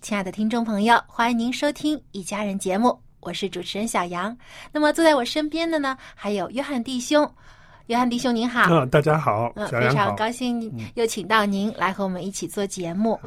亲爱的听众朋友，欢迎您收听《一家人》节目，我是主持人小杨。那么坐在我身边的呢，还有约翰弟兄。约翰弟兄您好，嗯，大家好，嗯，非常。高兴又请到您来和我们一起做节目。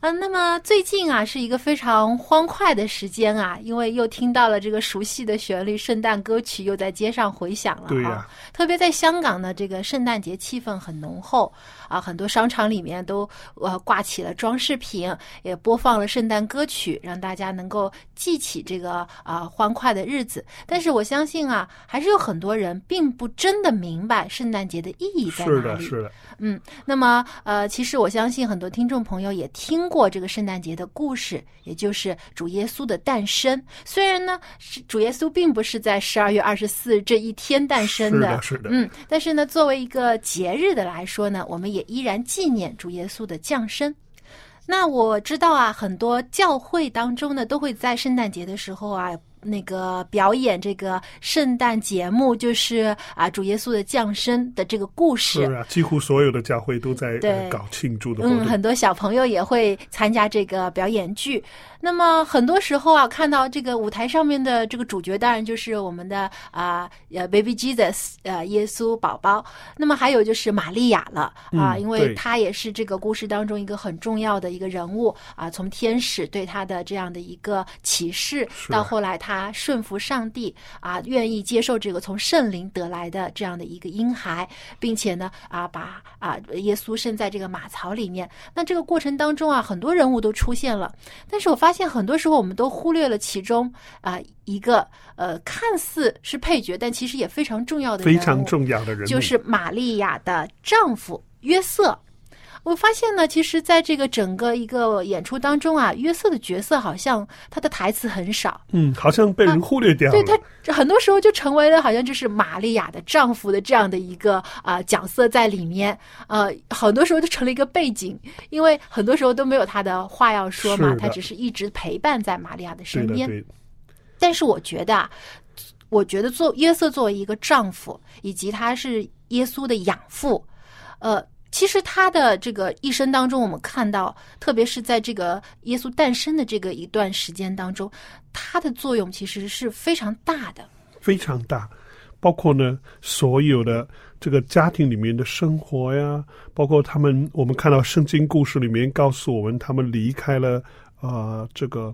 嗯、那么最近啊是一个非常欢快的时间啊，因为又听到了这个熟悉的旋律，圣诞歌曲又在街上回响了。对呀啊，特别在香港呢，这个圣诞节气氛很浓厚啊，很多商场里面都呃挂起了装饰品，也播放了圣诞歌曲，让大家能够记起这个啊、欢快的日子。但是我相信啊，还是有很多人并不真的明白圣诞节的意义在哪里。是的，是的，嗯，那么呃，其实我相信很多听众朋友也听过这个圣诞节的故事，也就是主耶稣的诞生。虽然呢，是主耶稣并不是在十二月二十四这一天诞生是的是的嗯，但是呢，作为一个节日的来说呢，我们也依然纪念主耶稣的降生。那我知道啊，很多教会当中呢，都会在圣诞节的时候啊，那个表演这个圣诞节目，就是啊主耶稣的降生的这个故事。是啊，几乎所有的教会都在搞庆祝的活嗯，很多小朋友也会参加这个表演剧。那么很多时候啊，看到这个舞台上面的这个主角，当然就是我们的啊呃 Baby Jesus 呃耶稣宝宝。那么还有就是玛利亚了啊，嗯因为对她也是这个故事当中一个很重要的一个人物啊。从天使对她的这样的一个启示，到后来她顺服上帝啊，愿意接受这个从圣灵得来的这样的一个婴孩，并且呢啊把啊耶稣生在这个马槽里面。那这个过程当中啊，很多人物都出现了，但是我发现很多时候我们都忽略了其中啊、一个呃看似是配角，但其实也非常重要的非常重要的人物，就是玛利亚的丈夫约瑟。我发现呢，其实在这个整个一个演出当中啊，约瑟的角色好像他的台词很少，嗯，好像被人忽略掉了。对他很多时候就成为了好像就是玛利亚的丈夫的这样的一个啊、角色在里面，呃，很多时候就成了一个背景，因为很多时候都没有他的话要说嘛他只是一直陪伴在玛利亚的，身边。对，但是我觉得啊，我觉得做约瑟作为一个丈夫，以及他是耶稣的养父，呃，其实他的这个一生当中，我们看到，特别是在这个耶稣诞生的这个一段时间当中，他的作用其实是非常大的。非常大。包括呢，所有的这个家庭里面的生活呀，包括他们，我们看到圣经故事里面告诉我们，他们离开了呃这个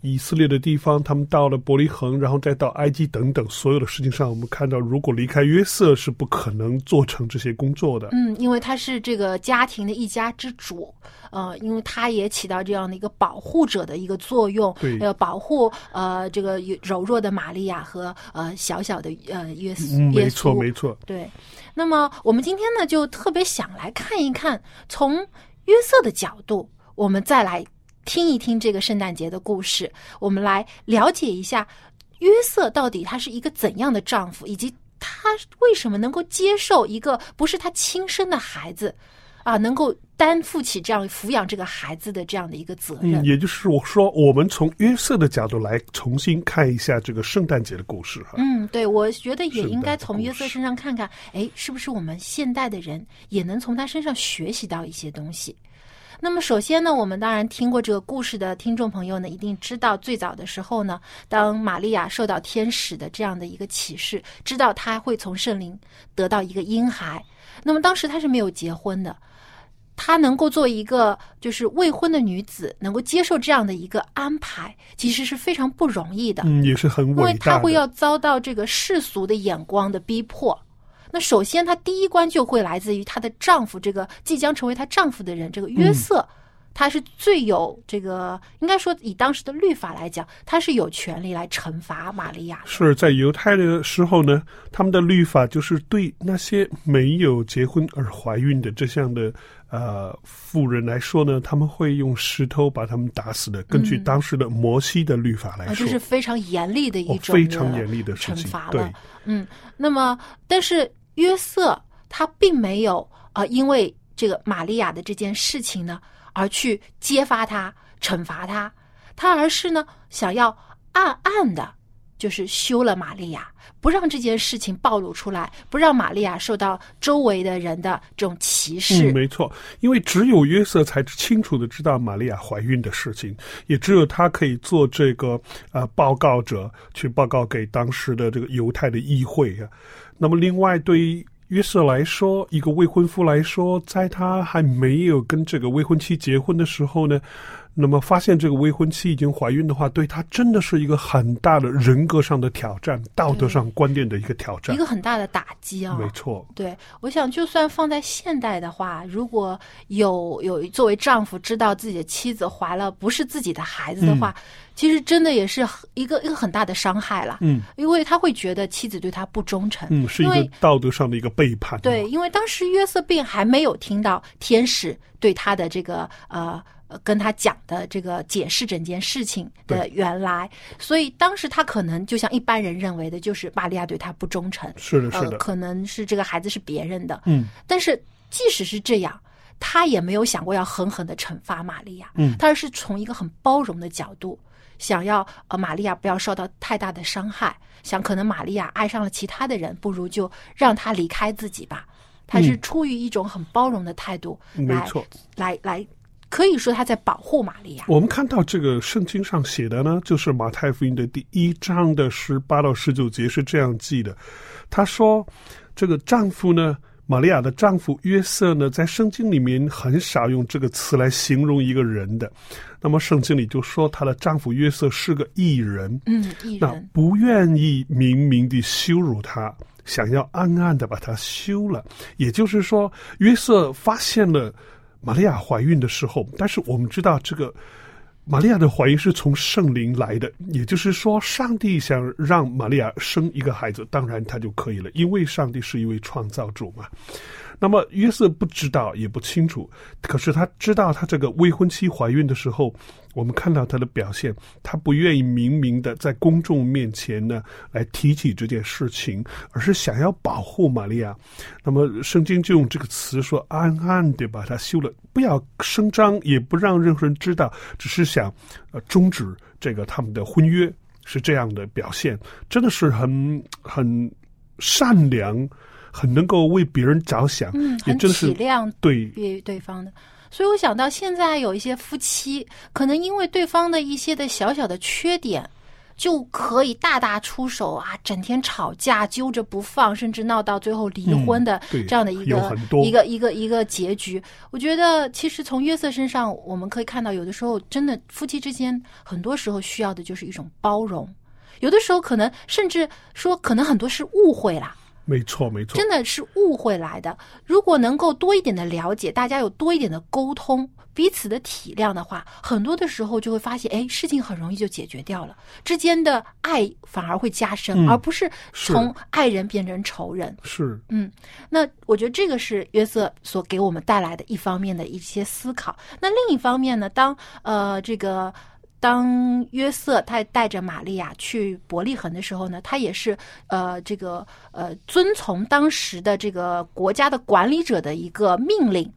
以色列的地方，他们到了伯利恒，然后再到埃及等等，所有的事情上，我们看到，如果离开约瑟，是不可能做成这些工作的。嗯，因为他是这个家庭的一家之主，呃，因为他也起到这样的一个保护者的一个作用，对呃，保护呃这个柔弱的玛利亚和呃小小的呃约瑟、嗯，没错，没错。对，那么我们今天呢，就特别想来看一看，从约瑟的角度，我们再来听一听这个圣诞节的故事，我们来了解一下约瑟到底他是一个怎样的丈夫，以及他为什么能够接受一个不是他亲生的孩子。啊，能够担负起这样抚养这个孩子的这样的一个责任。嗯，也就是我说，我们从约瑟的角度来重新看一下这个圣诞节的故事哈。嗯，对，我觉得也应该从约瑟身上看看，哎，是不是我们现代的人也能从他身上学习到一些东西？那么，首先呢，我们当然听过这个故事的听众朋友呢，一定知道最早的时候呢，当玛利亚受到天使的这样的一个启示，知道她会从圣灵得到一个婴孩，那么当时她是没有结婚的。她能够做一个就是未婚的女子，能够接受这样的一个安排，其实是非常不容易的。嗯，也是很因为伟大的。她会要遭到这个世俗的眼光的逼迫。那首先，她第一关就会来自于她的丈夫，这个即将成为她丈夫的人，这个约瑟，他是最有这个，应该说以当时的律法来讲，他是有权利来惩罚玛利亚。是在犹太的时候呢，他们的律法就是对那些没有结婚而怀孕的这项的呃妇人来说呢，他们会用石头把他们打死的。根据当时的摩西的律法来啊，说，这是非常严厉的一哦种非常严厉的事惩罚了。嗯，那么但是约瑟他并没有啊、呃因为这个玛利亚的这件事情呢，而去揭发他、惩罚他，他而是呢想要暗暗的，就是休了玛利亚，不让这件事情暴露出来，不让玛利亚受到周围的人的这种歧视。嗯，没错，因为只有约瑟才清楚的知道玛利亚怀孕的事情，也只有他可以做这个呃报告者，去报告给当时的这个犹太的议会啊。那么，另外对于约瑟来说，一个未婚夫来说，在他还没有跟这个未婚妻结婚的时候呢，那么发现这个未婚妻已经怀孕的话，对他真的是一个很大的人格上的挑战，道德上观念的一个挑战一。个很大的打击啊！没错，对，我想就算放在现代的话，如果有有作为丈夫知道自己的妻子怀了不是自己的孩子的话，其实真的也是一个一个很大的伤害了。嗯，因为他会觉得妻子对他不忠诚。嗯，是一个道德上的一个背叛。对，因为当时约瑟并还没有听到天使对他的这个呃。呃跟他讲的这个解释整件事情的原来，所以当时他可能就像一般人认为的，就是玛利亚对他不忠诚，是的，是呃，的，可能是这个孩子是别人的，嗯，但是即使是这样，他也没有想过要狠狠的惩罚玛利亚，嗯他是从一个很包容的角度，想要呃玛利亚不要受到太大的伤害，想可能玛利亚爱上了其他的人，不如就让他离开自己吧。他是嗯出于一种很包容的态度来、没错。来来，可以说他在保护玛利亚。我们看到这个圣经上写的呢，就是马太福音的第一章的十八到十九节是这样记的。他说，这个丈夫呢，玛利亚的丈夫约瑟呢，在圣经里面很少用这个词来形容一个人的。那么圣经里就说她的丈夫约瑟是个异人，嗯，艺那人，不愿意明明地羞辱她，想要暗暗地把她休了。也就是说，约瑟发现了玛利亚怀孕的时候，但是我们知道这个玛利亚的怀疑是从圣灵来的，也就是说，上帝想让玛利亚生一个孩子，当然他就可以了，因为上帝是一位创造主嘛。那么约瑟不知道也不清楚，可是他知道他这个未婚妻怀孕的时候，我们看到他的表现，他不愿意明明的在公众面前呢来提起这件事情，而是想要保护玛利亚。那么圣经就用这个词说，暗暗的把他休了，不要声张，也不让任何人知道，只是想呃终止这个他们的婚约，是这样的表现，真的是很很善良。很能够为别人着想，嗯，很也真是体谅对对对方的。所以我想到现在有一些夫妻，可能因为对方的一些的小小的缺点，就可以大打出手啊，整天吵架揪着不放，甚至闹到最后离婚的嗯这样的一个、一个一个一个结局。我觉得其实从约瑟身上，我们可以看到，有的时候真的夫妻之间，很多时候需要的就是一种包容。有的时候可能甚至说，可能很多是误会啦，没错没错，真的是误会来的。如果能够多一点的了解，大家有多一点的沟通，彼此的体谅的话，很多的时候就会发现，哎，事情很容易就解决掉了，之间的爱反而会加深，嗯而不是是从爱人变成仇人。是嗯，那我觉得这个是约瑟所给我们带来的一方面的一些思考。那另一方面呢，当呃这个当约瑟他带着玛利亚去伯利恒的时候呢，他也是呃这个呃遵从当时的这个国家的管理者的一个命令。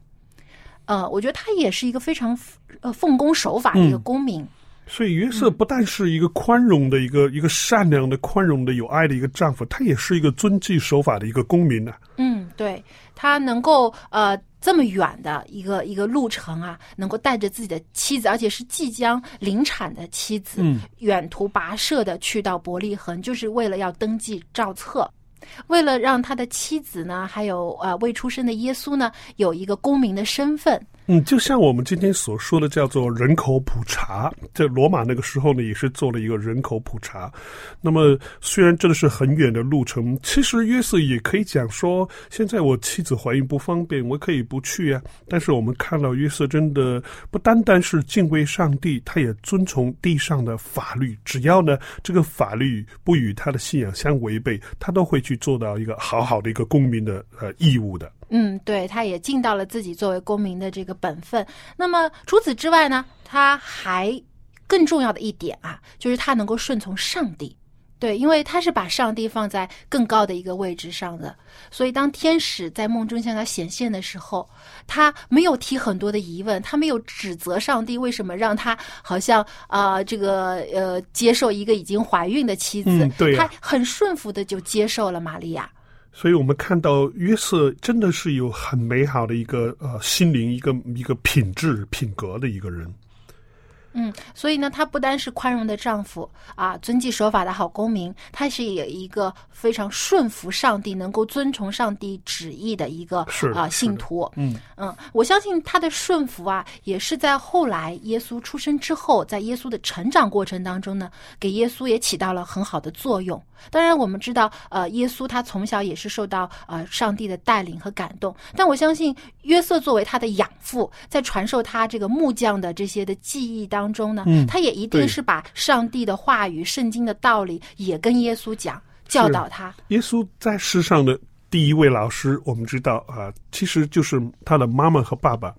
呃，我觉得他也是一个非常呃奉公守法的一个嗯公民。所以约瑟不但是一个宽容的一个、一个善良的、宽容的、有爱的一个丈夫，他也是一个遵纪守法的一个公民啊。嗯，对他能够呃这么远的一个一个路程啊，能够带着自己的妻子，而且是即将临产的妻子，嗯远途跋涉的去到伯利恒，就是为了要登记照册。为了让他的妻子呢，还有呃未出生的耶稣呢，有一个公民的身份，嗯，就像我们今天所说的，叫做人口普查，在罗马那个时候呢，也是做了一个人口普查。那么，虽然真的是很远的路程，其实约瑟也可以讲说，现在我妻子怀孕不方便，我可以不去啊。但是我们看到约瑟真的不单单是敬畏上帝，他也遵从地上的法律，只要呢这个法律不与他的信仰相违背，他都会去做到一个好好的一个公民的呃义务的。嗯，对，他也尽到了自己作为公民的这个本分。那么除此之外呢，他还更重要的一点啊，就是他能够顺从上帝。对，因为他是把上帝放在更高的一个位置上的，所以当天使在梦中向他显现的时候，他没有提很多的疑问，他没有指责上帝为什么让他好像啊、呃这个呃接受一个已经怀孕的妻子，嗯对呀他很顺服的就接受了玛利亚。所以我们看到约瑟真的是有很美好的一个呃心灵，一个一个品质品格的一个人。嗯，所以呢，他不单是宽容的丈夫啊，遵纪守法的好公民，他是也一个非常顺服上帝、能够遵从上帝旨意的一个啊信徒。嗯嗯，我相信他的顺服啊，也是在后来耶稣出生之后，在耶稣的成长过程当中呢，给耶稣也起到了很好的作用。当然，我们知道，呃，耶稣他从小也是受到呃上帝的带领和感动，但我相信约瑟作为他的养父，在传授他这个木匠的这些的技艺当中呢，嗯他也一定是把上帝的话语、圣经的道理也跟耶稣讲，教导他。耶稣在世上的第一位老师，我们知道啊、其实就是他的妈妈和爸爸。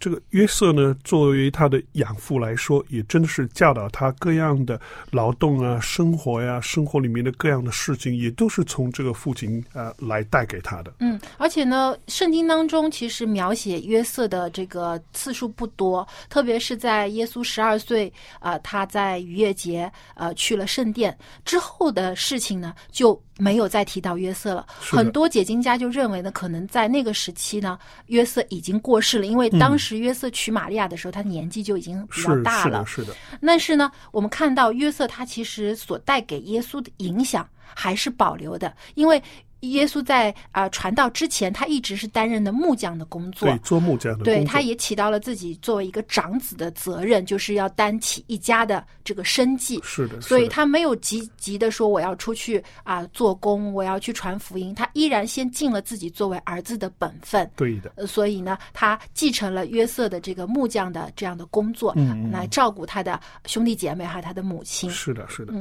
这个约瑟呢，作为他的养父来说，也真的是教导他各样的劳动啊、生活呀、生活里面的各样的事情，也都是从这个父亲啊、来带给他的。嗯，而且呢，圣经当中其实描写约瑟的这个次数不多，特别是在耶稣十二岁，呃，他在逾越节呃去了圣殿之后的事情呢，就没有再提到约瑟了。很多解经家就认为呢，可能在那个时期呢，约瑟已经过世了，因为当时约瑟娶玛利亚的时候，他年纪就已经比较大了是的，。是的，但是呢，我们看到约瑟他其实所带给耶稣的影响还是保留的，因为耶稣在啊、呃传道之前，他一直是担任的木匠的工作。对，，做木匠的工作，对，他也起到了自己作为一个长子的责任，就是要担起一家的这个生计。是的，所以他没有急急的说我要出去啊、做工，我要去传福音，他依然先尽了自己作为儿子的本分。对的，呃，所以呢，他继承了约瑟的这个木匠的这样的工作，嗯。嗯来照顾他的兄弟姐妹还有他的母亲。是的，是的，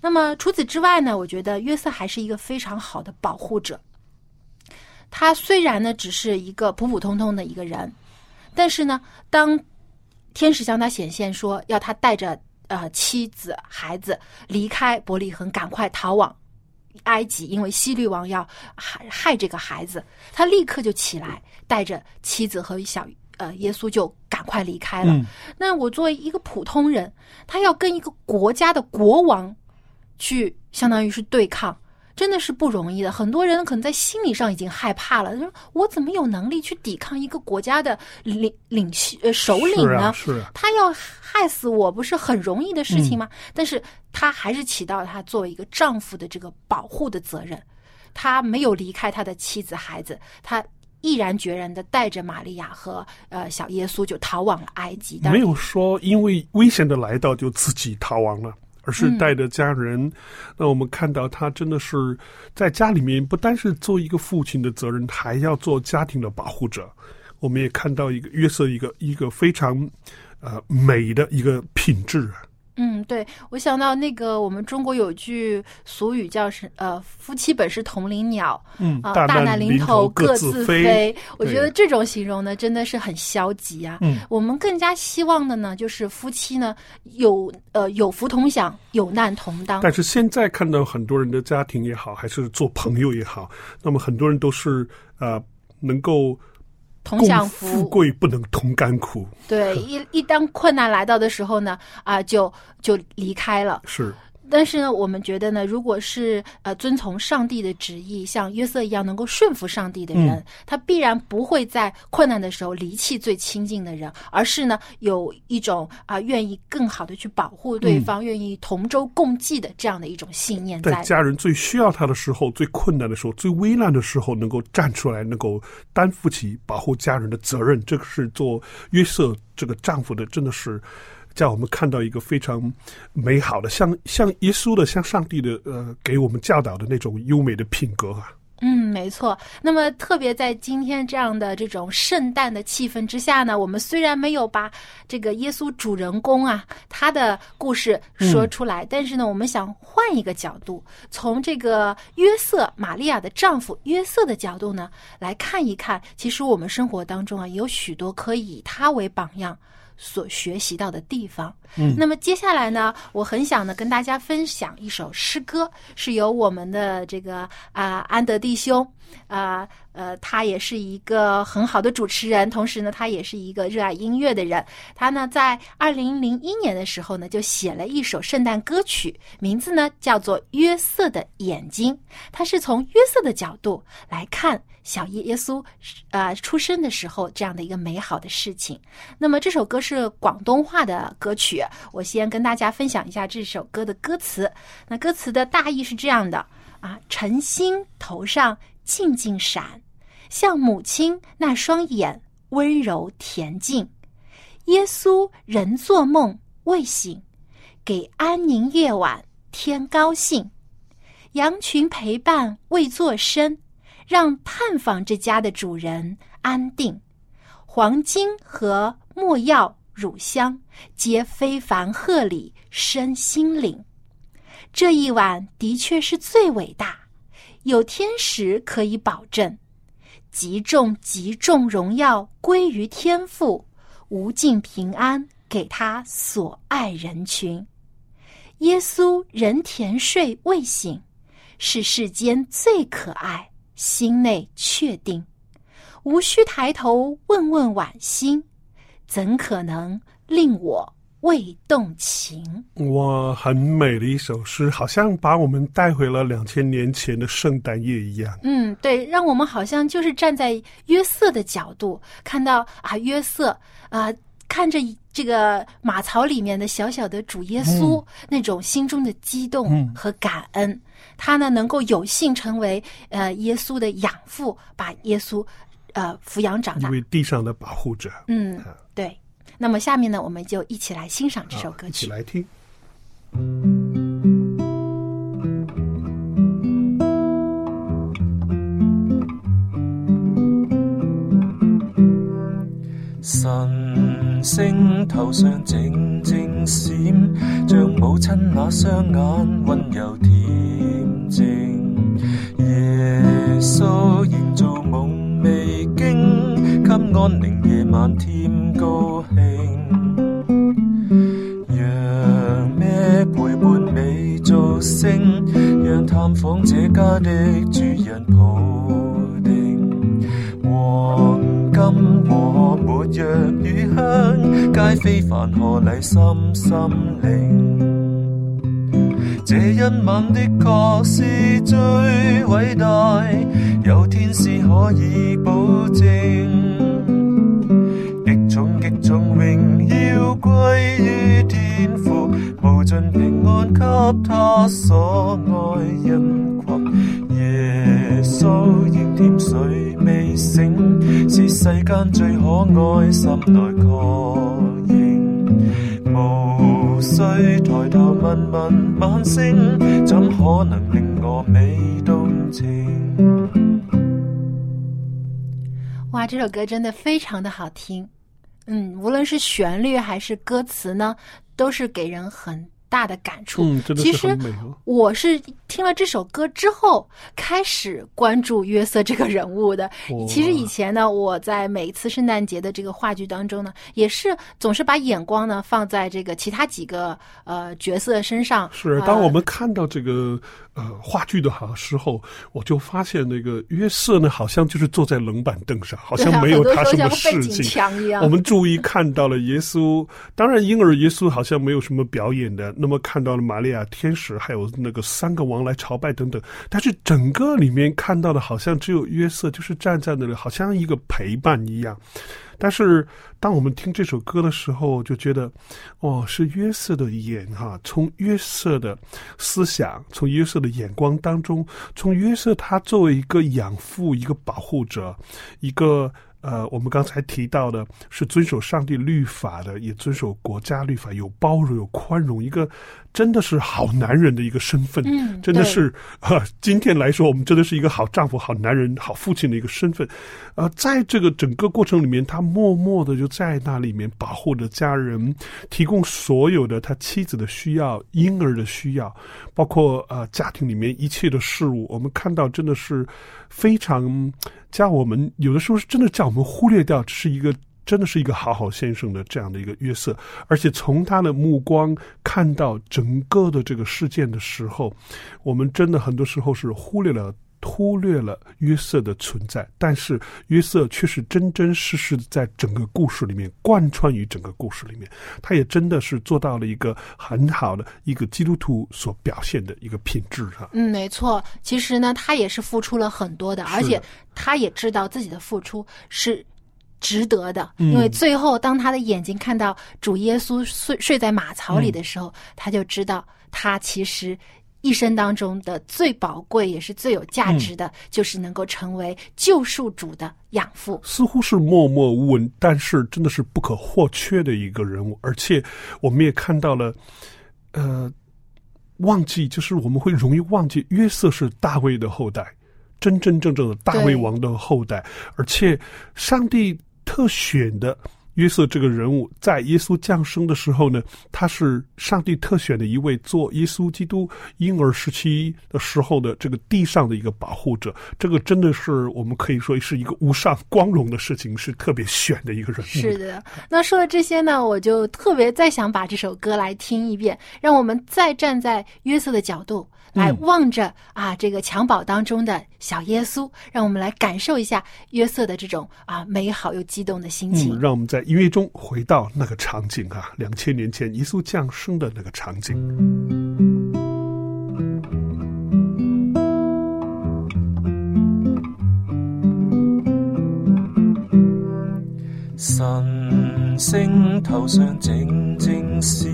那么除此之外呢，我觉得约瑟还是一个非常好的保护者。他虽然呢只是一个普普通通的一个人，但是呢，当天使向他显现说要他带着呃妻子孩子离开伯利恒，赶快逃往埃及，因为希律王要害害这个孩子，他立刻就起来，带着妻子和小呃耶稣就赶快离开了。嗯那我作为一个普通人，他要跟一个国家的国王去，相当于是对抗。真的是不容易的，很多人可能在心理上已经害怕了，就是我怎么有能力去抵抗一个国家的领领袖呃首领是啊呢？是啊，他要害死我，不是很容易的事情吗？但是他还是起到他作为一个丈夫的这个保护的责任，他没有离开他的妻子孩子，他毅然决然的带着玛利亚和呃小耶稣就逃往了埃及。没有说因为危险的来到就自己逃亡了。而是嗯带着家人，那我们看到他真的是在家里面，不单是做一个父亲的责任，还要做家庭的保护者。我们也看到一个约瑟一个一个非常呃美的一个品质啊，嗯，对，我想到那个我们中国有句俗语叫是呃，夫妻本是同林鸟，嗯啊，大难临头各自飞。我觉得这种形容呢，真的是很消极啊。嗯，我们更加希望的呢，就是夫妻呢有呃有福同享，有难同当。但是现在看到很多人的家庭也好，还是做朋友也好，那么很多人都是呃能够同享福富。贵不能同甘苦，对，一一当困难来到的时候呢，啊，就就离开了。是但是呢，我们觉得呢，如果是呃遵从上帝的旨意，像约瑟一样能够顺服上帝的人，嗯他必然不会在困难的时候离弃最亲近的人，而是呢有一种啊、愿意更好的去保护对方，愿意同舟共济的这样的一种信念在。在家人最需要他的时候、最困难的时候、最危难的时候，能够站出来，能够担负起保护家人的责任，这个是做约瑟这个丈夫的，真的是叫我们看到一个非常美好的，像像耶稣的、像上帝的，呃，给我们教导的那种优美的品格啊。嗯，没错。那么，特别在今天这样的这种圣诞的气氛之下呢，我们虽然没有把这个耶稣主人公啊他的故事说出来，但是呢，我们想换一个角度，从这个约瑟玛利亚的丈夫约瑟的角度呢来看一看，其实我们生活当中啊有许多可以以他为榜样。所学习到的地方，嗯，那么接下来呢，我很想呢跟大家分享一首诗歌，是由我们的这个啊、安德弟兄，啊呃他也是一个很好的主持人，同时呢，他也是一个热爱音乐的人。他呢在二零零一年的时候呢，就写了一首圣诞歌曲，名字呢叫做《约瑟的眼睛》。他是从约瑟的角度来看小耶稣呃出生的时候这样的一个美好的事情。那么这首歌是广东话的歌曲，我先跟大家分享一下这首歌的歌词。那歌词的大意是这样的啊：晨星头上静静闪，像母亲那双眼温柔恬静。耶稣人做梦未醒，给安宁夜晚添高兴。羊群陪伴未作声，让探访这家的主人安定。黄金和没药乳香，皆非凡贺礼身心领。这一晚的确是最伟大，有天使可以保证，极重极重荣耀归于天父，无尽平安给他所爱人群。耶稣人甜睡未醒，是世间最可爱，心内确定，无需抬头问问晚星，怎可能令我未动情？哇，很美的一首诗，好像把我们带回了两千年前的圣诞夜一样。嗯，对，让我们好像就是站在约瑟的角度，看到啊，约瑟啊、看着这个马槽里面的小小的主耶稣，那种心中的激动嗯和感恩，他呢能够有幸成为呃耶稣的养父，把耶稣呃抚养长大因为地上的保护者。嗯，对。那么下面呢，我们就一起来欣赏这首歌曲一起曲。来听。晨星頭上靜靜閃，像母親那雙眼温柔恬靜。耶穌營造夢未驚，給安寧夜晚添高興。美造星，讓探訪這家的主人抱定。黃金和沒藥與香，皆非凡賀禮深深領。這一晚的確是最偉大，有天使可以保證。極重極重榮耀歸於天父，無盡平安給他所愛人群。耶穌仍甜睡未醒，是世間最可愛，心內確認。無需抬頭問問晚星，怎可能令我美動情？哇，这首歌真的非常的好听，嗯，无论是旋律还是歌词呢，都是给人很大的感触。嗯，真的其实。我是听了这首歌之后，开始关注约瑟这个人物的。其实以前呢，我在每一次圣诞节的这个话剧当中呢，也是总是把眼光呢放在这个其他几个呃角色身上。是，呃当我们看到这个呃话剧的好时候，我就发现那个约瑟呢，好像就是坐在冷板凳上，好像没有他什么事情。景墙一样。我们注意看到了耶稣，当然婴儿耶稣好像没有什么表演的，那么看到了玛利亚天使，还有那个三个王来朝拜等等，但是整个里面看到的好像只有约瑟，就是站在那里，好像一个陪伴一样。但是当我们听这首歌的时候，就觉得，哦，是约瑟的眼哈，从约瑟的思想，从约瑟的眼光当中，从约瑟他作为一个养父、一个保护者，一个呃，我们刚才提到的是遵守上帝律法的，也遵守国家律法，有包容、有宽容，一个真的是好男人的一个身份。嗯真的是啊、今天来说，我们真的是一个好丈夫、好男人、好父亲的一个身份。呃，在这个整个过程里面，他默默的就在那里面保护着家人，提供所有的他妻子的需要、婴儿的需要，包括呃家庭里面一切的事物。我们看到真的是非常叫我们有的时候是真的叫我们忽略掉，这是一个。真的是一个好好先生的这样的一个约瑟，而且从他的目光看到整个的这个事件的时候，我们真的很多时候是忽略了忽略了约瑟的存在，但是约瑟却是真真实实的在整个故事里面贯穿于整个故事里面，他也真的是做到了一个很好的一个基督徒所表现的一个品质啊。嗯，没错。其实呢，他也是付出了很多的，而且他也知道自己的付出是值得的。嗯因为最后，当他的眼睛看到主耶稣睡睡在马槽里的时候，他就知道他其实。一生当中的最宝贵也是最有价值的，就是能够成为救赎主的养父。似乎是默默无闻，但是真的是不可或缺的一个人物。而且我们也看到了，呃，忘记就是我们会容易忘记约瑟是大卫的后代，真真正正的大卫王的后代，而且上帝特选的。约瑟这个人物在耶稣降生的时候呢，他是上帝特选的一位做耶稣基督婴儿时期的时候的这个地上的一个保护者。这个真的是我们可以说是一个无上光荣的事情，是特别选的一个人物。是的，那说了这些呢，我就特别再想把这首歌来听一遍，让我们再站在约瑟的角度来望着、啊这个襁褓当中的小耶稣，让我们来感受一下约瑟的这种啊美好又激动的心情。嗯，让我们在音乐中回到那个场景啊，两千年前耶稣降生的那个场景。神星头上静静闪，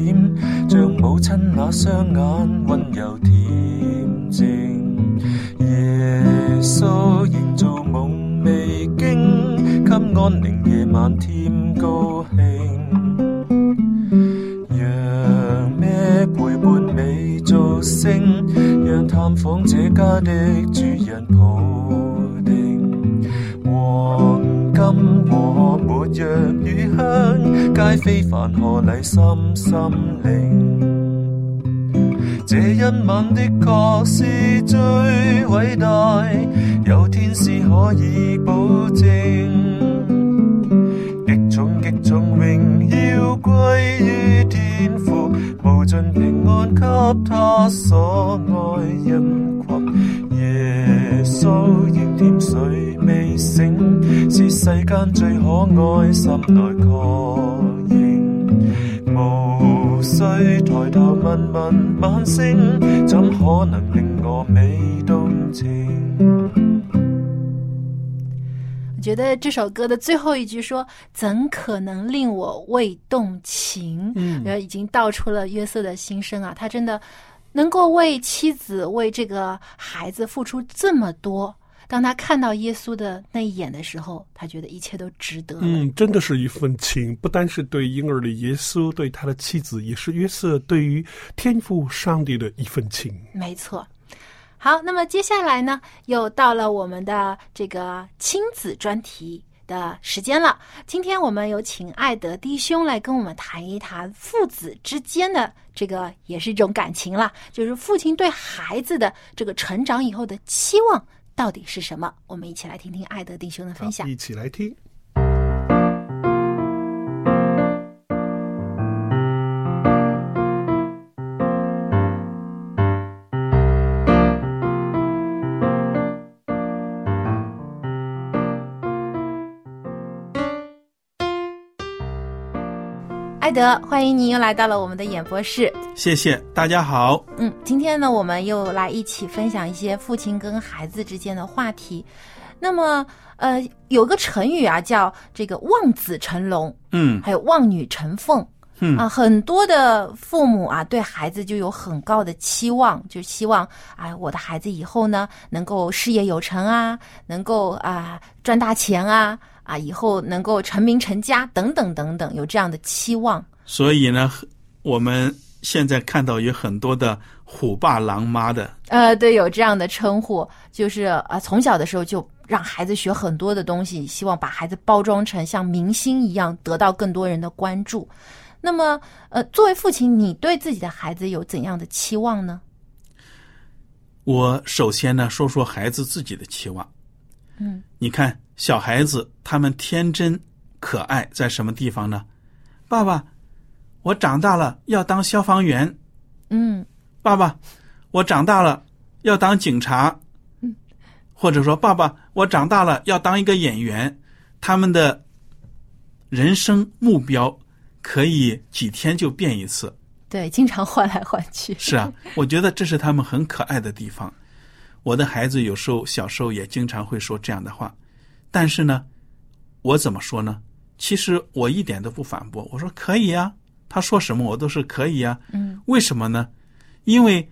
像母亲那双眼温柔恬静。耶穌營造夢未經，给安寧夜晚添高興。讓咩陪伴美造星，讓探訪這家的主人抱定。黃金和沒藥與香，皆非凡何禮心心靈。這一晚的確是最偉大，有天使可以保證。極重極重榮耀歸於天父，無盡平安給他所愛人群。耶穌仍甜睡未醒，是世間最可愛，心內確。抬頭問問晚星，怎可能令我美動情？我觉得这首歌的最後一句說：“怎可能令我未動情？”嗯然後已經道出了約瑟的心聲啊，他真的能夠為妻子、為這個孩子付出這麼多。當他看到耶稣的那一眼的时候，他觉得一切都值得。嗯，真的是一份情，不单是对婴儿的耶稣，对他的妻子，也是约瑟对于天父上帝的一份情。没错。好，那么接下来呢，又到了我们的这个亲子专题。的时间了。今天我们有请艾德弟兄来跟我们谈一谈父子之间的这个，也是一种感情了，就是父亲对孩子的这个成长以后的期望到底是什么？我们一起来听听爱德弟兄的分享。一起来听。德，欢迎您又来到了我们的演播室。谢谢大家好。嗯，今天呢，我们又来一起分享一些父亲跟孩子之间的话题。那么，呃，有个成语啊，叫这个望子成龙，嗯还有望女成凤。嗯啊，很多的父母啊，对孩子就有很高的期望，就希望哎，我的孩子以后呢，能够事业有成啊，能够啊赚大钱啊，啊，以后能够成名成家等等等等，有这样的期望。所以呢，我们现在看到有很多的虎爸狼妈的，呃，对，有这样的称呼，就是啊，从小的时候就让孩子学很多的东西，希望把孩子包装成像明星一样，得到更多人的关注。那么，呃，作为父亲，你对自己的孩子有怎样的期望呢？我首先呢说说孩子自己的期望。嗯，你看小孩子他们天真可爱在什么地方呢？爸爸，我长大了要当消防员。嗯爸爸，我长大了要当警察。嗯，或者说爸爸，我长大了要当一个演员。他们的人生目标可以几天就变一次。对，经常换来换去。是啊，我觉得这是他们很可爱的地方。我的孩子有时候小时候也经常会说这样的话，但是呢，我怎么说呢？其实我一点都不反驳，我说可以啊、他说什么我都是可以啊、嗯为什么呢？因为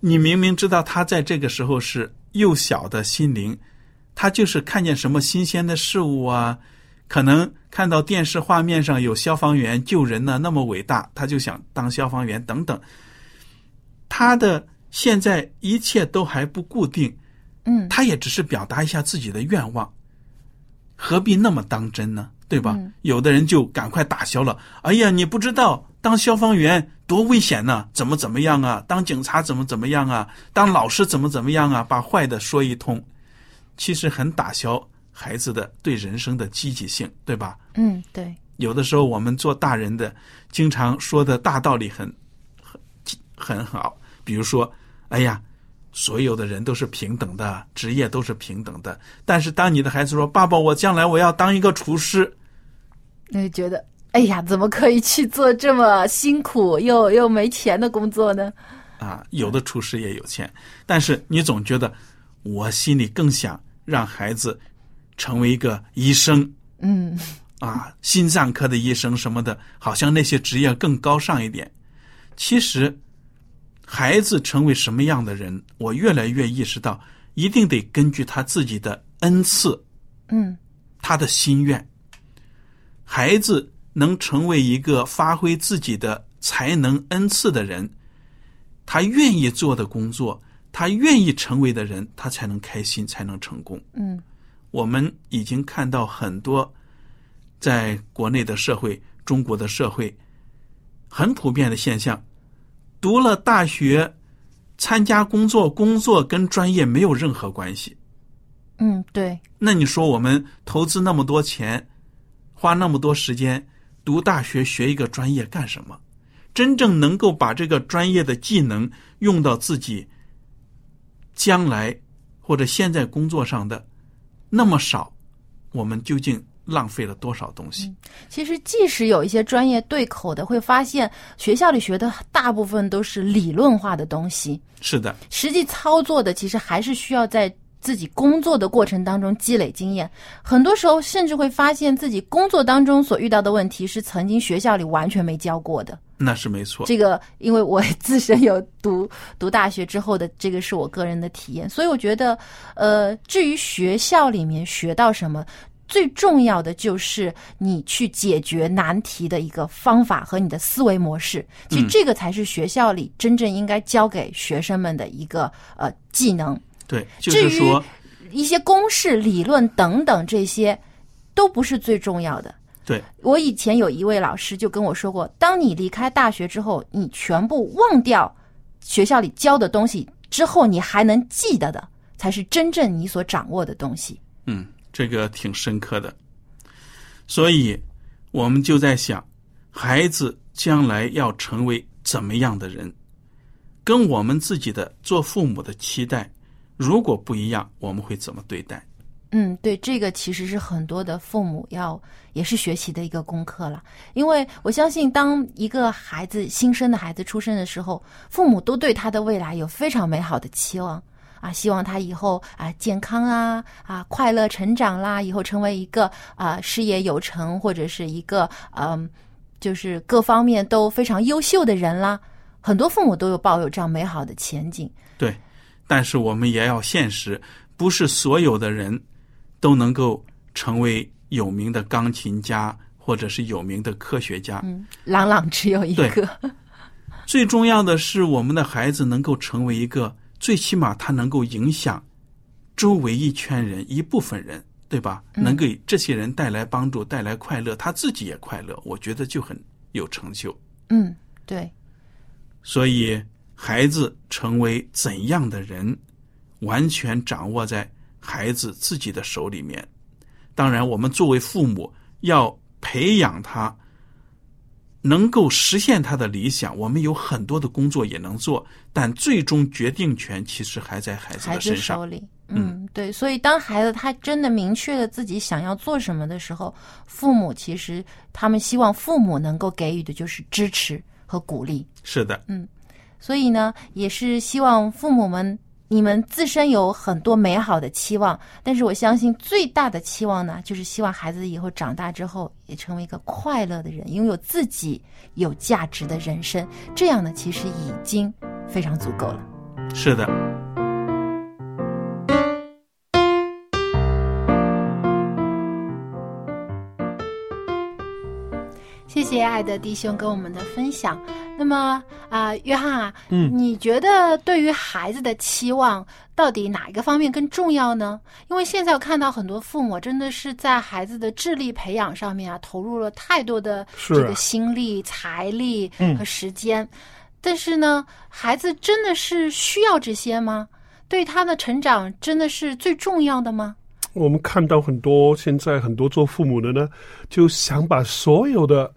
你明明知道他在这个时候是幼小的心灵，他就是看见什么新鲜的事物啊，可能看到电视画面上有消防员救人呢，那么伟大，他就想当消防员等等。他的现在一切都还不固定，嗯他也只是表达一下自己的愿望，何必那么当真呢？对吧？嗯有的人就赶快打消了。哎呀，你不知道当消防员多危险呢？怎么怎么样啊？当警察怎么怎么样啊？当老师怎么怎么样啊？把坏的说一通，其实很打消孩子的对人生的积极性，对吧？嗯，对，有的时候我们做大人的，经常说的大道理很很很好，比如说，哎呀，所有的人都是平等的，职业都是平等的。但是当你的孩子说：“爸爸，我将来我要当一个厨师。那就觉得，哎呀，怎么可以去做这么辛苦又又没钱的工作呢？”啊，有的厨师也有钱，但是你总觉得，我心里更想让孩子成为一个医生嗯啊，心脏科的医生什么的，好像那些职业更高尚一点。其实，孩子成为什么样的人，我越来越意识到，一定得根据他自己的恩赐，嗯他的心愿。孩子能成为一个发挥自己的才能、恩赐的人，他愿意做的工作，他愿意成为的人，他才能开心，才能成功。嗯我们已经看到很多在国内的社会、中国的社会很普遍的现象：读了大学，参加工作，工作跟专业没有任何关系。嗯，对，那你说我们投资那么多钱，花那么多时间读大学学一个专业干什么？真正能够把这个专业的技能用到自己将来或者现在工作上的那么少，我们究竟浪费了多少东西？其实即使有一些专业对口的，会发现学校里学的大部分都是理论化的东西，是的，实际操作的其实还是需要在自己工作的过程当中积累经验。很多时候甚至会发现自己工作当中所遇到的问题是曾经学校里完全没教过的。那是没错。这个，因为我自身有读读大学之后的这个是我个人的体验，所以我觉得，呃，至于学校里面学到什么，最重要的就是你去解决难题的一个方法和你的思维模式。其实这个才是学校里真正应该教给学生们的一个呃技能。对，就是说，一些公式、理论等等这些，都不是最重要的。对，我以前有一位老师就跟我说过，当你离开大学之后，你全部忘掉学校里教的东西之后，你还能记得的，才是真正你所掌握的东西。嗯，这个挺深刻的。所以，我们就在想，孩子将来要成为怎么样的人，跟我们自己的做父母的期待如果不一样，我们会怎么对待？嗯，对，这个其实是很多的父母要也是学习的一个功课了。因为我相信，当一个孩子新生的孩子出生的时候，父母都对他的未来有非常美好的期望啊，希望他以后啊健康啊啊快乐成长啦，以后成为一个啊事业有成或者是一个嗯就是各方面都非常优秀的人啦。很多父母都有抱有这样美好的前景。对，但是我们也要现实，不是所有的人。都能够成为有名的钢琴家，或者是有名的科学家。嗯，朗朗只有一个。最重要的是，我们的孩子能够成为一个，最起码他能够影响周围一圈人、一部分人，对吧？能给这些人带来帮助、带来快乐，他自己也快乐，我觉得就很有成就。嗯，对。所以，孩子成为怎样的人，完全掌握在。孩子自己的手里面，当然，我们作为父母要培养他，能够实现他的理想。我们有很多的工作也能做，但最终决定权其实还在孩子的身上。手里，嗯，对。所以，当孩子他真的明确了自己想要做什么的时候，父母其实他们希望父母能够给予的就是支持和鼓励。是的，嗯。所以呢，也是希望父母们。你们自身有很多美好的期望，但是我相信最大的期望呢，就是希望孩子以后长大之后也成为一个快乐的人，拥有自己有价值的人生。这样呢，其实已经非常足够了。是的。谢谢爱的弟兄跟我们的分享。那么啊，约翰啊，嗯，你觉得对于孩子的期望，到底哪一个方面更重要呢？因为现在我看到很多父母真的是在孩子的智力培养上面啊，投入了太多的这个心力、财力和时间。但是呢，孩子真的是需要这些吗？对他的成长真的是最重要的吗？我们看到很多现在很多做父母的呢，就想把所有的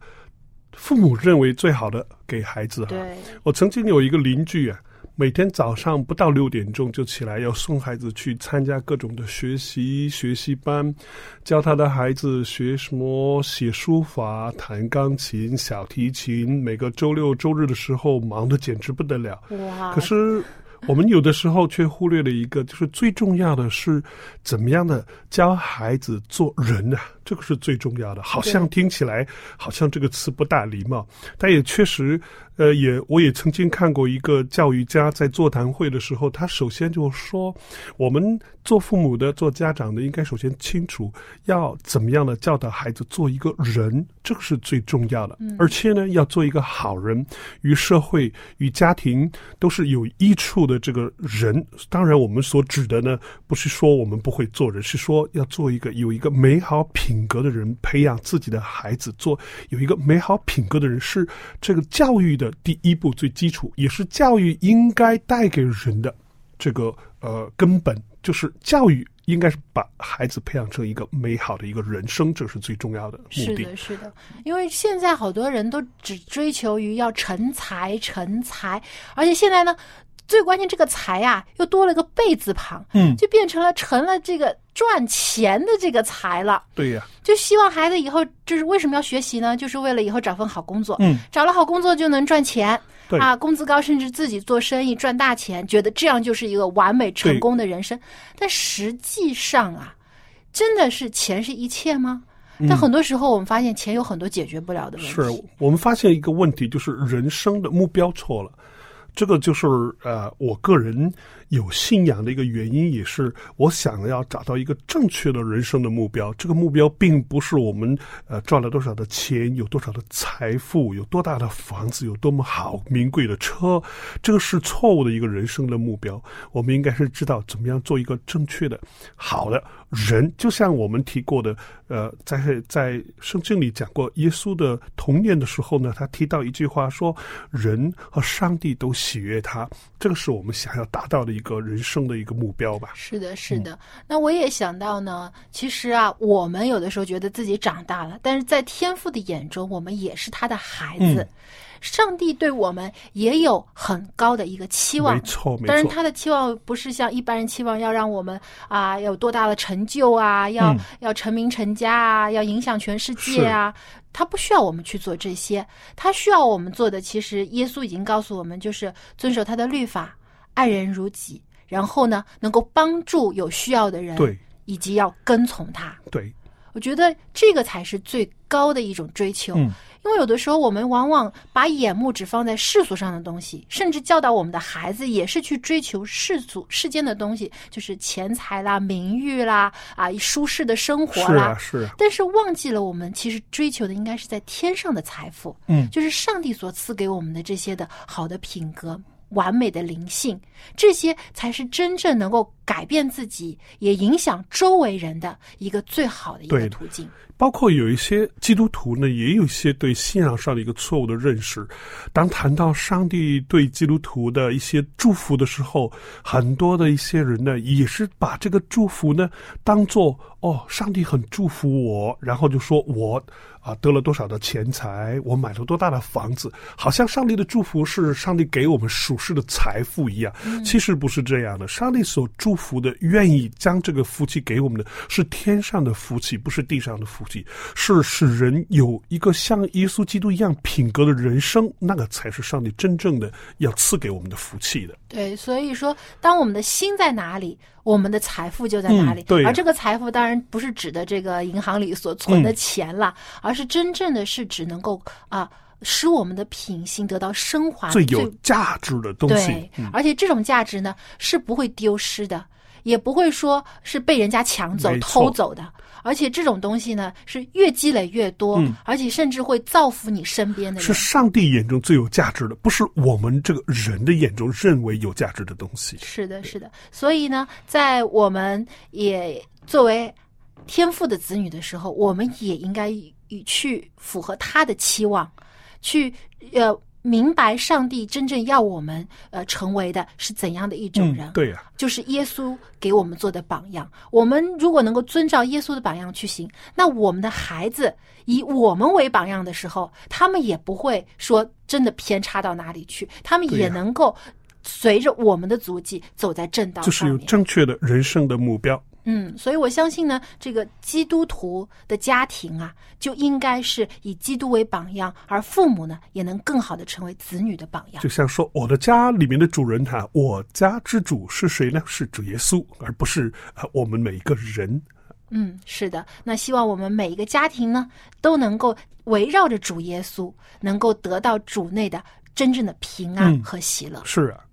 父母认为最好的给孩子。对，我曾经有一个邻居啊，每天早上不到六点钟就起来，要送孩子去参加各种的学习学习班，教他的孩子学什么写书法、弹钢琴、小提琴。每个周六周日的时候，忙得简直不得了。哇！可是。我们有的时候却忽略了一个，就是最重要的是怎么样的教孩子做人啊，这个是最重要的。好像听起来好像这个词不大礼貌，但也确实。呃，也我也曾经看过一个教育家在座谈会的时候，他首先就说，我们做父母的、做家长的，应该首先清楚要怎么样的教导孩子做一个人，这个是最重要的。而且呢，要做一个好人，与社会、与家庭都是有益处的这个人。当然，我们所指的呢，不是说我们不会做人，是说要做一个有一个美好品格的人，培养自己的孩子做有一个美好品格的人，是这个教育的。第一步最基础，也是教育应该带给人的这个呃根本，就是教育应该是把孩子培养成一个美好的一个人生，这是最重要的目的。是的，是的，因为现在好多人都只追求于要成才，成才，而且现在呢。最关键，这个财呀，又多了个贝字旁，嗯，就变成了成了这个赚钱的这个财了。对呀，就希望孩子以后就是为什么要学习呢？就是为了以后找份好工作，嗯，找了好工作就能赚钱，对啊，工资高，甚至自己做生意赚大钱，觉得这样就是一个完美成功的人生。但实际上啊，真的是钱是一切吗？但很多时候我们发现钱有很多解决不了的问题。是我们发现一个问题，就是人生的目标错了。这个就是呃，我个人有信仰的一个原因，也是我想要找到一个正确的人生的目标。这个目标并不是我们呃赚了多少的钱，有多少的财富，有多大的房子，有多么好名贵的车，这个是错误的一个人生的目标。我们应该是知道怎么样做一个正确的、好的人。就像我们提过的，呃，在在圣经里讲过，耶稣的童年的时候呢，他提到一句话说：“人和上帝都喜悦他。”这个是我们想要达到的一个人生的一个目标吧。是的，是的。那我也想到呢，其实啊，我们有的时候觉得自己长大了，但是在天父的眼中，我们也是他的孩子。上帝对我们也有很高的一个期望，没错，没错。当然，他的期望不是像一般人期望要让我们啊有多大的成就啊，要、要成名成家啊，要影响全世界啊。他不需要我们去做这些，他需要我们做的，其实耶稣已经告诉我们，就是遵守他的律法，爱人如己，然后呢，能够帮助有需要的人，对，以及要跟从他。对，我觉得这个才是最高的一种追求。嗯。因为有的时候我们往往把眼目只放在世俗上的东西，甚至教导我们的孩子也是去追求世俗世间的东西，就是钱财啦、名誉啦、啊舒适的生活啦。是是。但是忘记了我们其实追求的应该是在天上的财富，嗯，就是上帝所赐给我们的这些的好的品格、完美的灵性，这些才是真正能够改变自己，也影响周围人的一个最好的一个途径。包括有一些基督徒呢，也有一些对信仰上的一个错误的认识。当谈到上帝对基督徒的一些祝福的时候，很多的一些人呢，也是把这个祝福呢当做哦，上帝很祝福我，然后就说我啊得了多少的钱财，我买了多大的房子，好像上帝的祝福是上帝给我们属世的财富一样。其实不是这样的，上帝所祝福的，愿意将这个福气给我们的是天上的福气，不是地上的福。是使人有一个像耶稣基督一样品格的人生，那个才是上帝真正的要赐给我们的福气的。对，所以说，当我们的心在哪里，我们的财富就在哪里。对，而这个财富当然不是指的这个银行里所存的钱了，而是真正的是指能够啊，使我们的品性得到升华，最有价值的东西。对，而且这种价值呢，是不会丢失的，也不会说是被人家抢走、偷走的。而且这种东西呢，是越积累越多，而且甚至会造福你身边的人。是上帝眼中最有价值的，不是我们这个人的眼中认为有价值的东西。是的，是的。所以呢，在我们也作为天赋的子女的时候，我们也应该去符合他的期望，去呃。明白上帝真正要我们呃成为的是怎样的一种人？对呀，就是耶稣给我们做的榜样。我们如果能够遵照耶稣的榜样去行，那我们的孩子以我们为榜样的时候，他们也不会说真的偏差到哪里去，他们也能够随着我们的足迹走在正道上就是有正确的人生的目标。嗯，所以我相信呢，这个基督徒的家庭啊，就应该是以基督为榜样，而父母呢，也能更好的成为子女的榜样。就像说，我的家里面的主人哈，我家之主是谁呢？是主耶稣，而不是啊我们每一个人。嗯，是的。那希望我们每一个家庭呢，都能够围绕着主耶稣，能够得到主内的真正的平安和喜乐。是啊。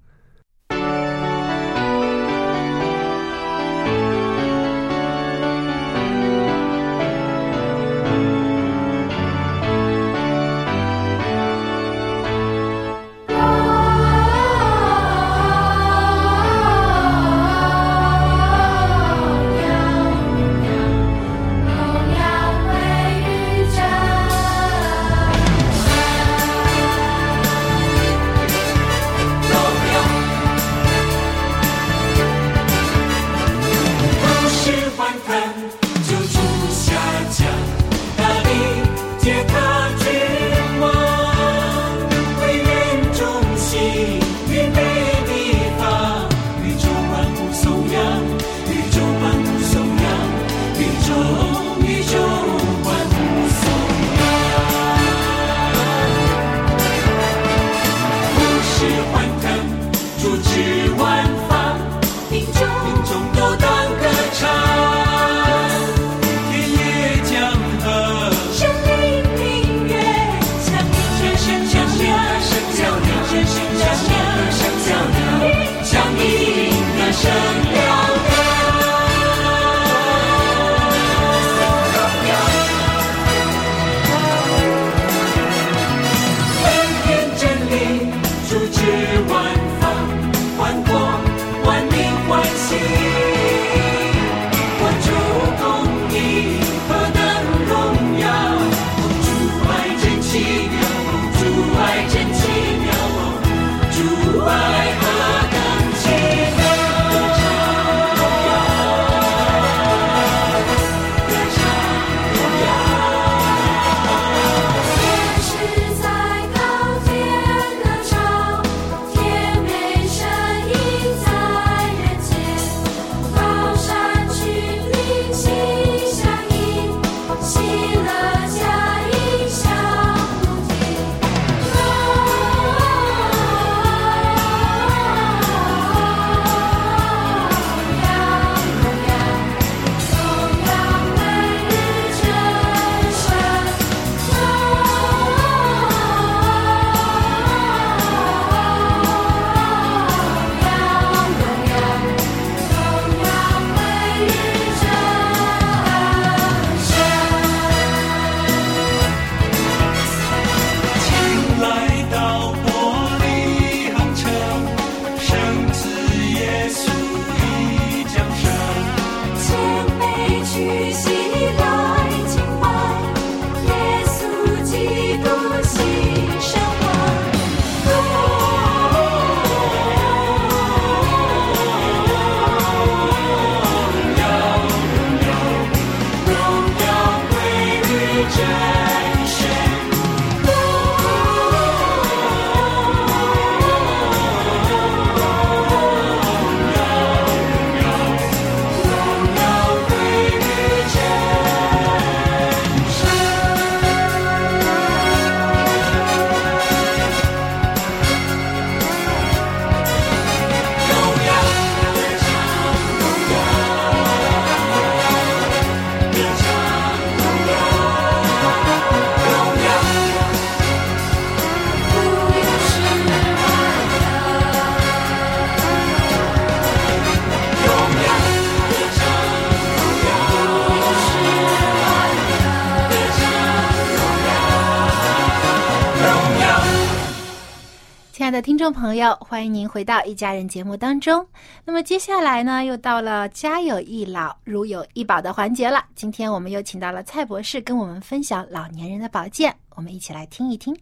众朋友，欢迎您回到《一家人》节目当中。那么接下来呢，又到了家有一老，如有一宝的环节了。今天我们又请到了蔡博士跟我们分享老年人的保健，我们一起来听一听。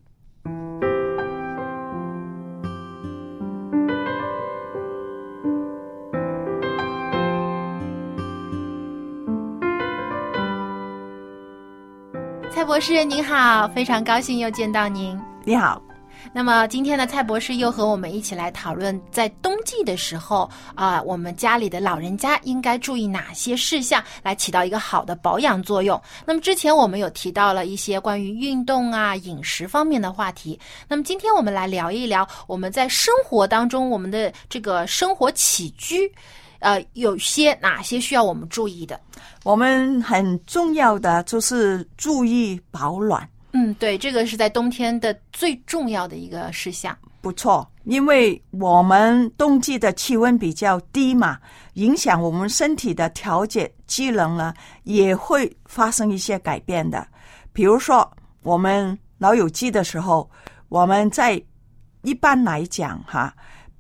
蔡博士您好，非常高兴又见到您。你好，那么今天呢，蔡博士又和我们一起来讨论，在冬季的时候啊、我们家里的老人家应该注意哪些事项，来起到一个好的保养作用。那么之前我们有提到了一些关于运动啊、饮食方面的话题。那么今天我们来聊一聊我们在生活当中我们的这个生活起居，呃，有些哪些需要我们注意的？我们很重要的就是注意保暖，嗯，对，这个是在冬天的最重要的一个事项。不错，因为我们冬季的气温比较低嘛，影响我们身体的调节机能呢，也会发生一些改变的。比如说，我们老友记的时候，我们在一般来讲哈，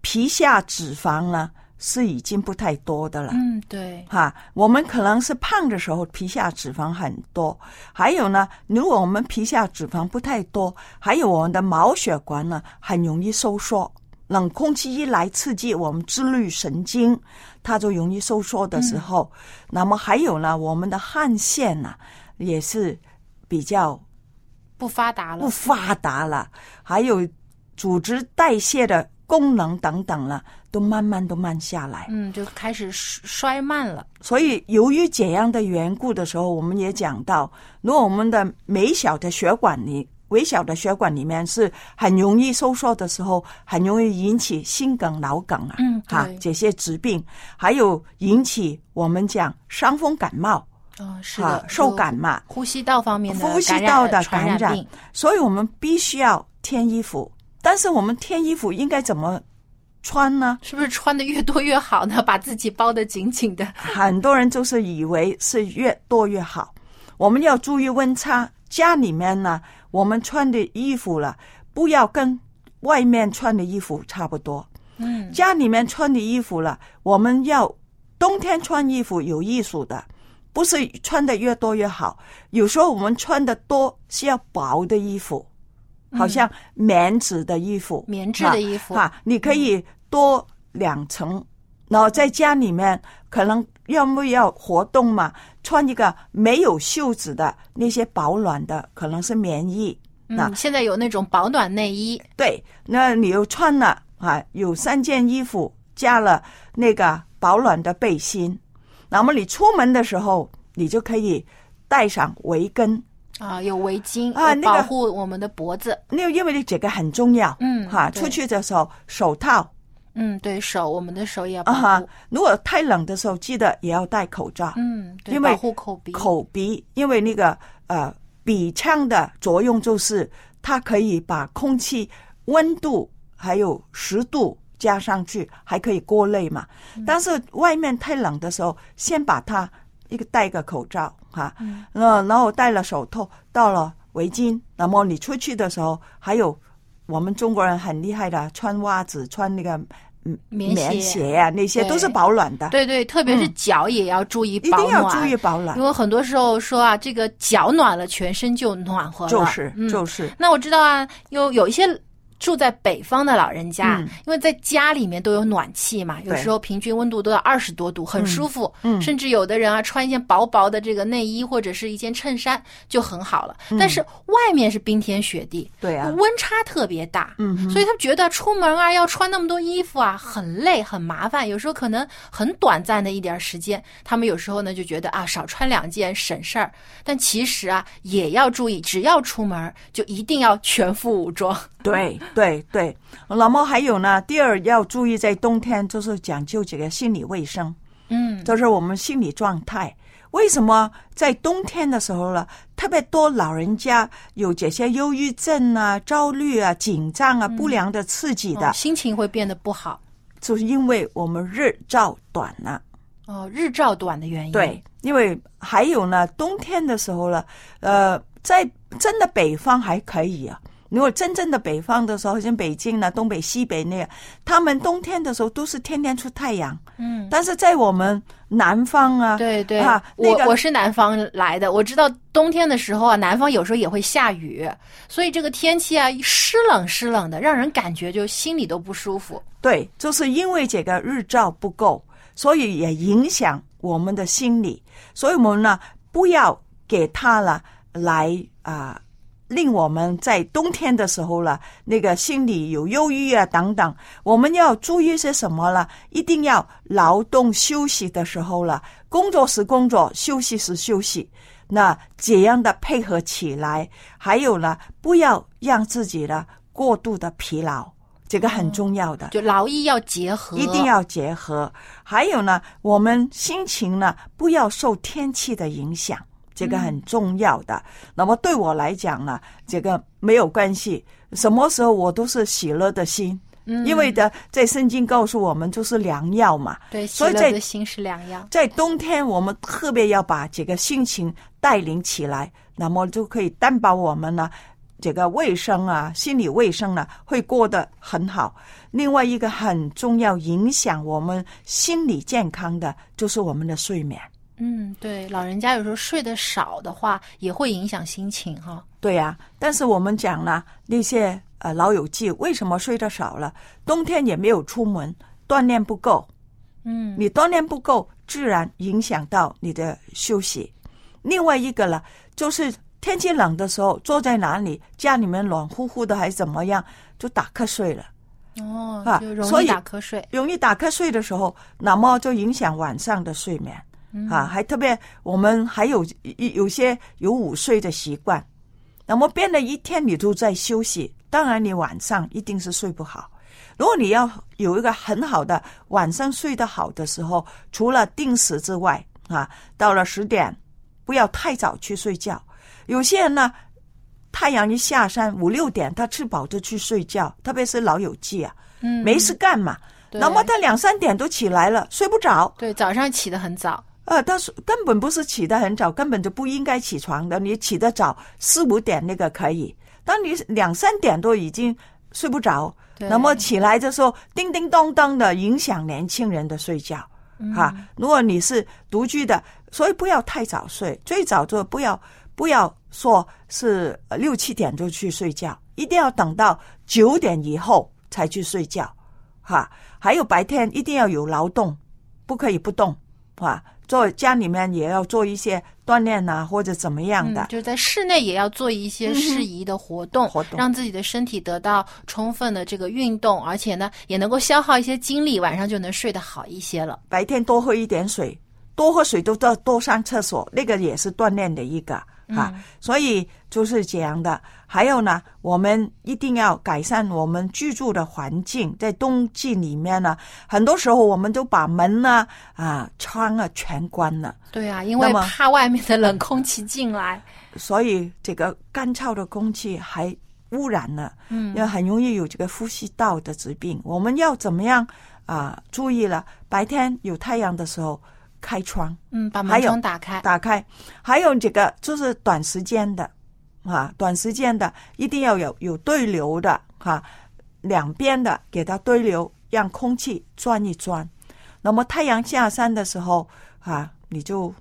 皮下脂肪呢是已经不太多的了。嗯，对，哈，我们可能是胖的时候皮下脂肪很多，还有呢，如果我们皮下脂肪不太多，还有我们的毛血管呢很容易收缩，冷空气一来刺激我们自律神经，它就容易收缩的时候，那么还有呢，我们的汗腺呢也是比较不发达了。不。发达了，还有组织代谢的功能等等了，都慢慢都慢下来。嗯，就开始衰衰慢了。所以，由于这样的缘故的时候，我们也讲到，如果我们的微小的血管里、微小的血管里面是很容易收缩的时候，很容易引起心梗、脑梗啊，嗯哈对这些疾病，还有引起我们讲伤风感冒哦，是啊的，，受感嘛，呼吸道方面的呼吸道的传感染病。所以我们必须要添衣服。但是我们添衣服应该怎么穿呢？是不是穿的越多越好呢？把自己包得紧紧的。很多人就是以为是越多越好，我们要注意温差。家里面呢，我们穿的衣服了，不要跟外面穿的衣服差不多。嗯，家里面穿的衣服了，我们要冬天穿衣服有艺术的，不是穿的越多越好。有时候我们穿的多是要薄的衣服，好像棉质的衣服、棉质的衣服哈、哈你可以多两层，然后在家里面可能要不要活动嘛，穿一个没有袖子的那些保暖的，可能是棉衣。那嗯，现在有那种保暖内衣，对，那你又穿了啊，有三件衣服，加了那个保暖的背心，那么你出门的时候，你就可以带上围巾，啊，有围巾呃啊那个保护我们的脖子。那因为你这个很重要，嗯哈，对出去的时候手套嗯，对手，我们的手也要保护。啊，如果太冷的时候，记得也要戴口罩，嗯，对，因为保护口鼻。口鼻，因为那个呃鼻腔的作用就是它可以把空气温度还有湿度加上去，还可以过滤嘛。但是外面太冷的时候，先把它一个戴个口罩哈，嗯呃，然后戴了手套，到了围巾，那么你出去的时候，还有我们中国人很厉害的，穿袜子，穿那个嗯棉鞋呀啊，那些都是保暖的，对对，特别是嗯脚也要注意保暖，一定要注意保暖因。为很多时候说啊，这个脚暖了，全身就暖和了。就是嗯就是，那我知道啊，有有一些住在北方的老人家，嗯。因为在家里面都有暖气嘛，有时候平均温度都要二十多度，很舒服。嗯甚至有的人啊，穿一件薄薄的这个内衣或者是一件衬衫就很好了。但是外面是冰天雪地，嗯对啊，温差特别大，嗯所以他们觉得出门啊要穿那么多衣服啊很累很麻烦，有时候可能很短暂的一点时间，他们有时候呢就觉得啊少穿两件省事儿，但其实啊也要注意，只要出门就一定要全副武装。对对对，那么还有呢，第二要注意，在冬天就是讲究这个心理卫生，嗯，就是我们心理状态。为什么在冬天的时候呢，特别多老人家有这些忧郁症啊、焦虑啊、紧张啊、不良的刺激的，哦心情会变得不好。就是因为我们日照短了。哦，日照短的原因。对，因为还有呢，冬天的时候呢，呃，在真的北方还可以啊。如果真正的北方的时候，像北京呢、东北、西北那样，他们冬天的时候都是天天出太阳。嗯，但是在我们南方啊，对对，啊，那个我我是南方来的，我知道冬天的时候啊，南方有时候也会下雨，所以这个天气啊湿冷湿冷的，让人感觉就心里都不舒服。对，就是因为这个日照不够，所以也影响我们的心理。所以我们呢，不要给他了来啊、令我们在冬天的时候了，那个心里有忧郁啊等等。我们要注意些什么了？一定要劳动休息的时候了，工作时工作，休息时休息。那这样的配合起来，还有呢，不要让自己呢过度的疲劳，这个很重要的。就劳逸要结合，一定要结合。还有呢，我们心情呢不要受天气的影响，这个很重要的。那么对我来讲呢，这个没有关系，什么时候我都是喜乐的心。嗯因为的，在圣经告诉我们，就是良药嘛。对，喜所以在乐的心是良药。在冬天，我们特别要把这个心情带领起来，那么就可以担保我们呢，这个卫生啊，心理卫生呢会过得很好。另外一个很重要影响我们心理健康的，就是我们的睡眠。嗯，对，老人家有时候睡得少的话，也会影响心情哈。对呀、但是我们讲了，那些呃老友记为什么睡得少了？冬天也没有出门，锻炼不够，嗯，你锻炼不够，自然影响到你的休息。另外一个呢，就是天气冷的时候，坐在哪里，家里面暖乎乎的还是怎么样，就打瞌睡了。哦啊，就容易所以打瞌睡。容易打瞌睡的时候，那么就影响晚上的睡眠、嗯啊。还特别我们还有有有些有午睡的习惯，那么变了一天你都在休息，当然你晚上一定是睡不好。如果你要有一个很好的晚上睡得好的时候，除了定时之外啊，到了十点不要太早去睡觉。有些人呢，太阳一下山五六点，他吃饱就去睡觉，特别是老友记啊，嗯，没事干嘛。那么他两三点都起来了，睡不着。对，早上起得很早。呃，他是根本不是起得很早，根本就不应该起床的。你起得早，四五点那个可以，当你两三点都已经睡不着，那么起来的时候叮叮咚咚的，影响年轻人的睡觉。哈、如果你是独居的，所以不要太早睡，最早就不要不要说是呃六七点就去睡觉，一定要等到九点以后才去睡觉。哈，还有白天一定要有劳动，不可以不动。啊，做家里面也要做一些锻炼呐、或者怎么样的。嗯，就在室内也要做一些适宜的活动，活动让自己的身体得到充分的这个运动，而且呢，也能够消耗一些精力，晚上就能睡得好一些了。白天多喝一点水，多喝水都多多上厕所，那个也是锻炼的一个啊。所以就是这样的。还有呢，我们一定要改善我们居住的环境。在冬季里面呢，很多时候我们都把门呢、啊、窗啊全关了，对啊，因为怕外面的冷空气进来。所以这个干燥的空气还污染了，嗯也很容易有这个呼吸道的疾病。我们要怎么样啊、注意了，白天有太阳的时候开窗。嗯，把门窗打开。打开，还有这个就是短时间的啊，短时间的一定要有有对流的哈、两边的给它对流，让空气转一转。那么太阳下山的时候啊，你就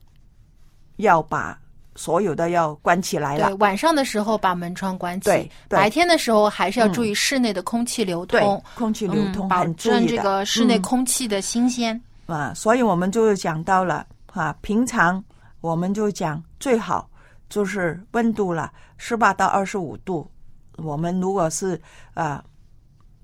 要把所有的要关起来对，了。晚上的时候把门窗关起，对对白天的时候还是要注意室内的空气流对通，，空气流通嗯、保很注证这意的。个室内嗯空气的新鲜。啊，所以我们就讲到了啊，平常我们就讲最好就是温度了，十八到二十五度。我们如果是啊，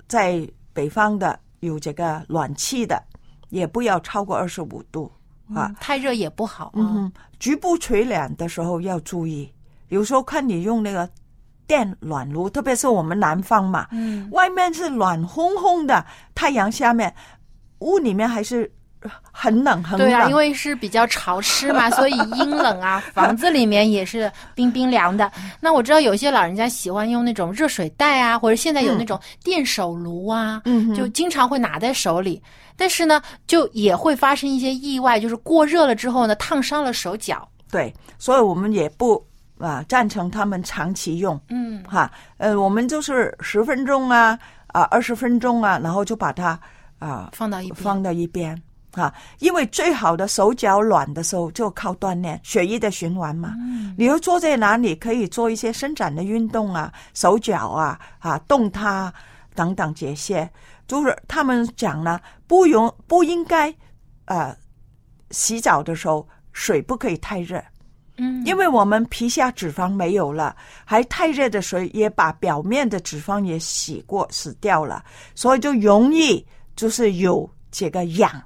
在北方的有这个暖气的，也不要超过二十五度啊嗯。太热也不好啊。嗯，局部取暖的时候要注意，有时候看你用那个电暖炉，特别是我们南方嘛，嗯，外面是暖烘烘的，太阳下面，屋里面还是很冷很冷。对啊，因为是比较潮湿嘛，所以阴冷啊，房子里面也是冰冰凉的。那我知道有些老人家喜欢用那种热水袋啊，或者现在有那种电手炉啊，嗯就经常会拿在手里。但是呢，就也会发生一些意外，就是过热了之后呢，烫伤了手脚。对，所以我们也不啊赞成他们长期用。嗯哈，呃，我们就是十分钟啊，啊二十分钟啊，然后就把它啊放到一放到一边啊，因为最好的手脚软的时候就靠锻炼血液的循环嘛。嗯你又坐在哪里可以做一些伸展的运动啊，手脚啊啊动它等等这些，就是他们讲呢，不用不应该呃洗澡的时候水不可以太热。嗯，因为我们皮下脂肪没有了，还太热的水也把表面的脂肪也洗过、洗掉了，所以就容易就是有这个痒。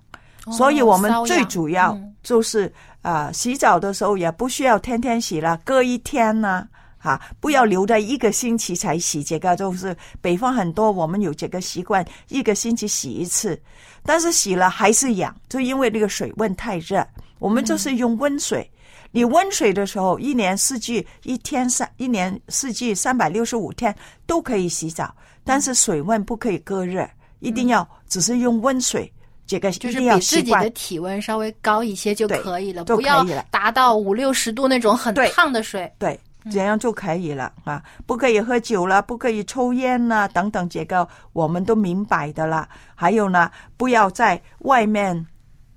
所以我们最主要嗯就是、呃，洗澡的时候也不需要天天洗了，隔一天呢、啊，不要留在一个星期才洗。这个就是北方很多我们有这个习惯，一个星期洗一次，但是洗了还是痒，就因为那个水温太热。我们就是用温水。你温水的时候，一年四季一天三一年四季三百六十五天都可以洗澡，但是水温不可以过热，一定要只是用温水。这个就是比自己的体温稍微高一些就可以了，就不要达到五六十度那种很烫的水。对，这样就可以了啊！不可以喝酒了，不可以抽烟了，等等，这个我们都明白的了。还有呢，不要在外面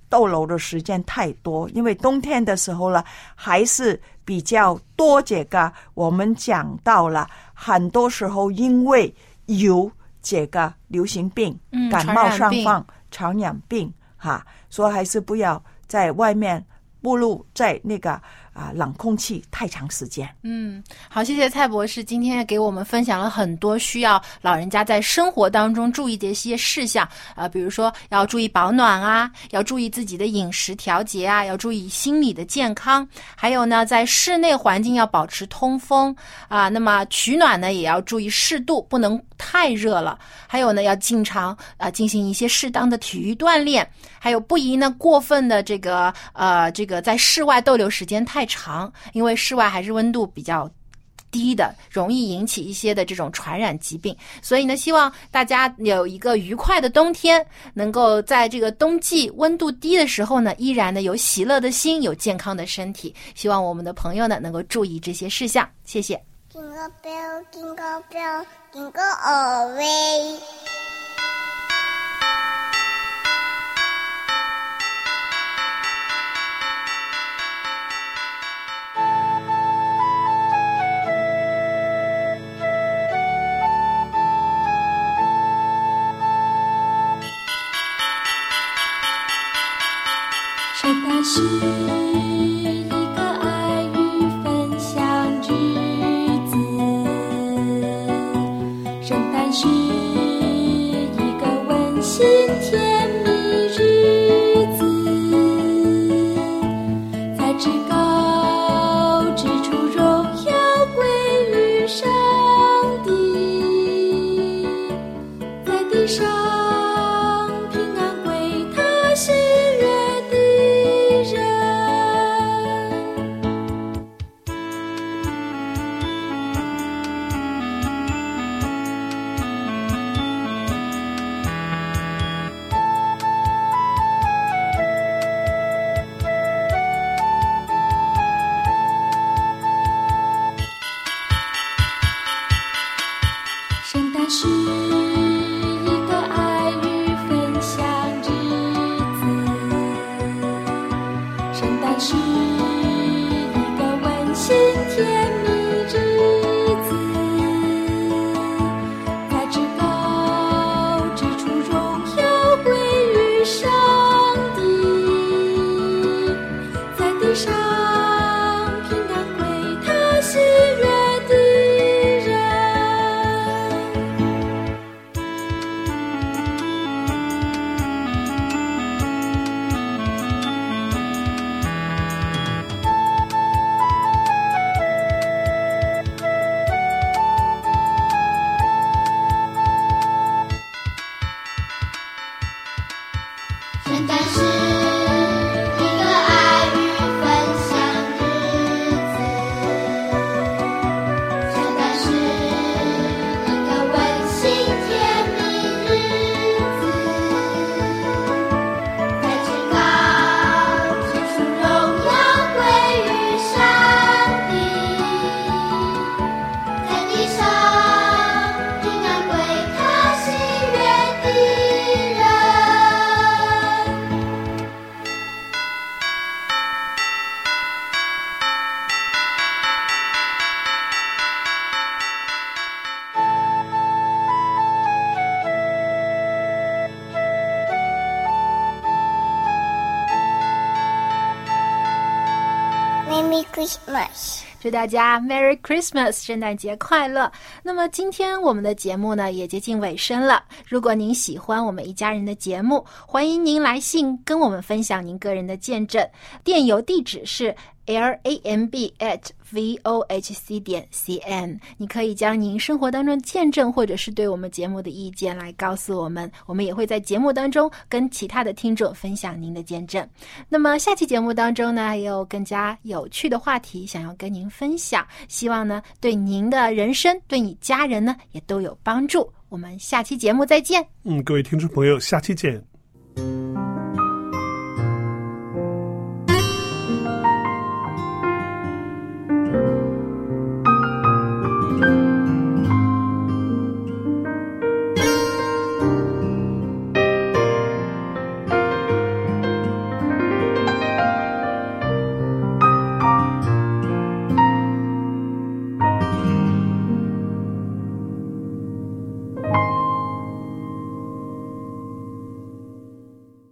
逗留的时间太多，因为冬天的时候呢，还是比较多这个。我们讲到了，很多时候因为有这个流行病、嗯感冒上放、传染病哈，所以还是不要在外面暴露在那个啊冷空气太长时间。嗯，好，谢谢蔡博士今天给我们分享了很多需要老人家在生活当中注意的一些事项啊、比如说要注意保暖啊，要注意自己的饮食调节啊，要注意心理的健康，还有呢，在室内环境要保持通风啊，那么取暖呢也要注意适度，不能太热了，还有呢要经常啊进行一些适当的体育锻炼，还有不宜呢过分的这个呃这个在室外逗留时间太长，因为室外还是温度比较低的，容易引起一些的这种传染疾病。所以呢，希望大家有一个愉快的冬天，能够在这个冬季温度低的时候呢，依然呢有喜乐的心，有健康的身体。希望我们的朋友呢能够注意这些事项。谢谢。Jingle bell, jingle bell, jingle all the way. 圣诞祝大家 Merry Christmas，圣诞节快乐！那么今天我们的节目呢也接近尾声了。如果您喜欢我们一家人的节目，欢迎您来信跟我们分享您个人的见证。电邮地址是 l a m b at v o h c 点 c n。你可以将您生活当中见证，或者是对我们节目的意见来告诉我们，我们也会在节目当中跟其他的听众分享您的见证。那么下期节目当中呢，也有更加有趣的话题想要跟您分享，希望呢对您的人生、对你家人呢也都有帮助。我们下期节目再见。嗯，各位听众朋友，下期见。